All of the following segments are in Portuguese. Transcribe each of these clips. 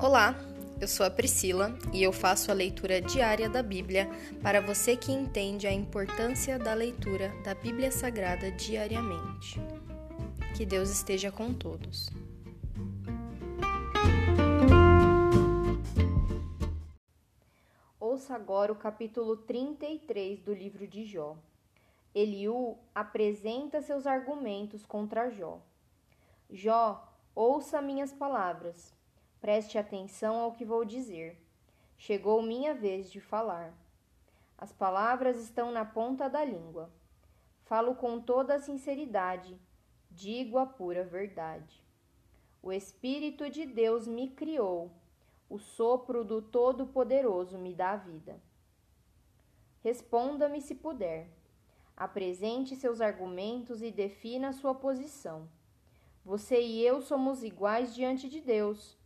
Olá, eu sou a Priscila e eu faço a leitura diária da Bíblia para você que entende a importância da leitura da Bíblia Sagrada diariamente. Que Deus esteja com todos. Ouça agora o capítulo 33 do livro de Jó. Eliú apresenta seus argumentos contra Jó. Jó, ouça minhas palavras. Preste atenção ao que vou dizer. Chegou minha vez de falar. As palavras estão na ponta da língua. Falo com toda a sinceridade, digo a pura verdade. O Espírito de Deus me criou, o sopro do Todo-Poderoso me dá vida. Responda-me se puder. Apresente seus argumentos e defina sua posição. Você e eu somos iguais diante de Deus.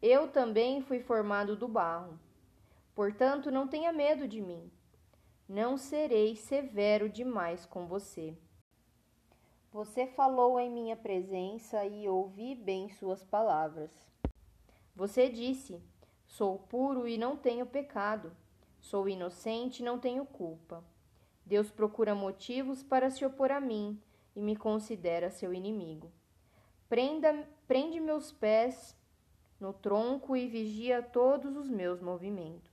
Eu também fui formado do barro. Portanto, não tenha medo de mim. Não serei severo demais com você. Você falou em minha presença e ouvi bem suas palavras. Você disse: Sou puro e não tenho pecado. Sou inocente e não tenho culpa. Deus procura motivos para se opor a mim e me considera seu inimigo. Prenda, prende meus pés no tronco e vigia todos os meus movimentos.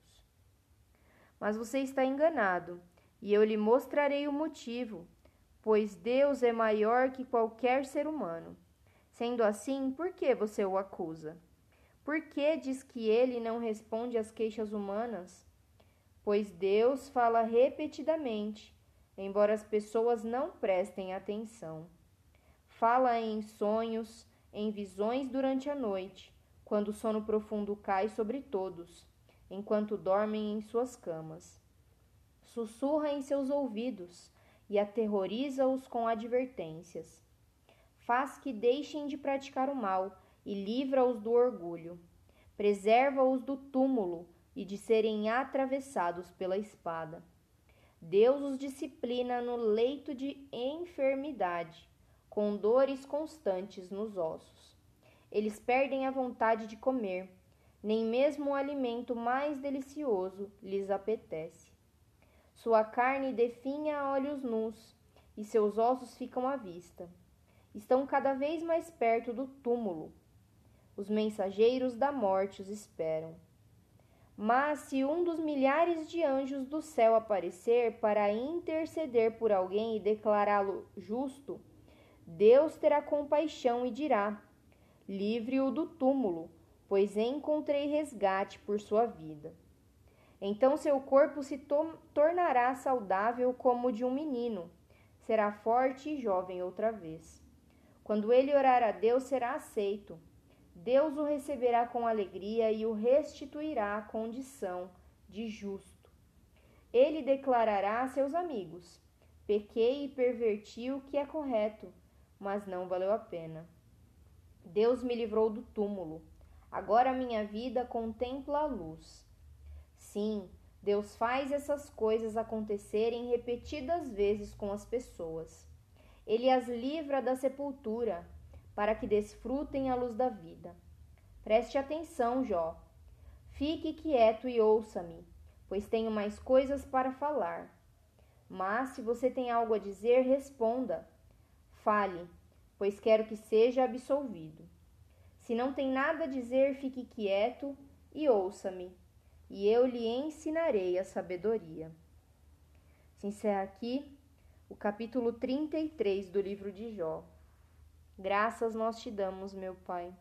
Mas você está enganado, e eu lhe mostrarei o motivo, pois Deus é maior que qualquer ser humano. Sendo assim, por que você o acusa? Por que diz que ele não responde às queixas humanas? Pois Deus fala repetidamente, embora as pessoas não prestem atenção. Fala em sonhos, em visões durante a noite quando o sono profundo cai sobre todos, enquanto dormem em suas camas. Sussurra em seus ouvidos e aterroriza-os com advertências. Faz que deixem de praticar o mal e livra-os do orgulho. Preserva-os do túmulo e de serem atravessados pela espada. Deus os disciplina no leito de enfermidade, com dores constantes nos ossos eles perdem a vontade de comer, nem mesmo o alimento mais delicioso lhes apetece. Sua carne definha a olhos nus, e seus ossos ficam à vista. Estão cada vez mais perto do túmulo. Os mensageiros da morte os esperam. Mas se um dos milhares de anjos do céu aparecer para interceder por alguém e declará-lo justo, Deus terá compaixão e dirá: livre-o do túmulo, pois encontrei resgate por sua vida. Então seu corpo se to tornará saudável como o de um menino, será forte e jovem outra vez. Quando ele orar a Deus, será aceito. Deus o receberá com alegria e o restituirá à condição de justo. Ele declarará a seus amigos: Pequei e perverti o que é correto, mas não valeu a pena. Deus me livrou do túmulo. Agora minha vida contempla a luz. Sim, Deus faz essas coisas acontecerem repetidas vezes com as pessoas. Ele as livra da sepultura, para que desfrutem a luz da vida. Preste atenção, Jó. Fique quieto e ouça-me, pois tenho mais coisas para falar. Mas se você tem algo a dizer, responda. Fale, pois quero que seja absolvido. Se não tem nada a dizer, fique quieto e ouça-me, e eu lhe ensinarei a sabedoria. Se encerra aqui o capítulo 33 do livro de Jó. Graças nós te damos, meu Pai,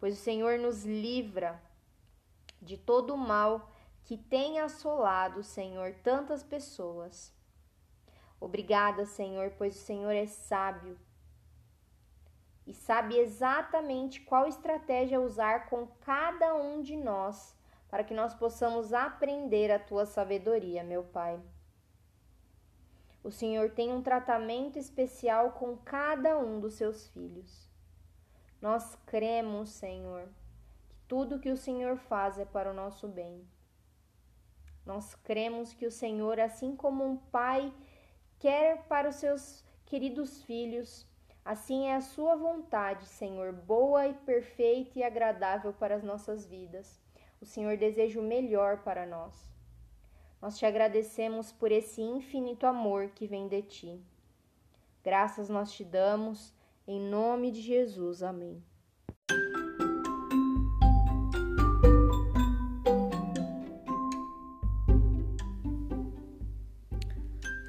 pois o Senhor nos livra de todo o mal que tem assolado, Senhor, tantas pessoas. Obrigada, Senhor, pois o Senhor é sábio e sabe exatamente qual estratégia usar com cada um de nós para que nós possamos aprender a tua sabedoria, meu Pai. O Senhor tem um tratamento especial com cada um dos seus filhos. Nós cremos, Senhor, que tudo que o Senhor faz é para o nosso bem. Nós cremos que o Senhor, assim como um pai quer para os seus queridos filhos, Assim é a Sua vontade, Senhor, boa e perfeita e agradável para as nossas vidas. O Senhor deseja o melhor para nós. Nós te agradecemos por esse infinito amor que vem de ti. Graças nós te damos, em nome de Jesus. Amém.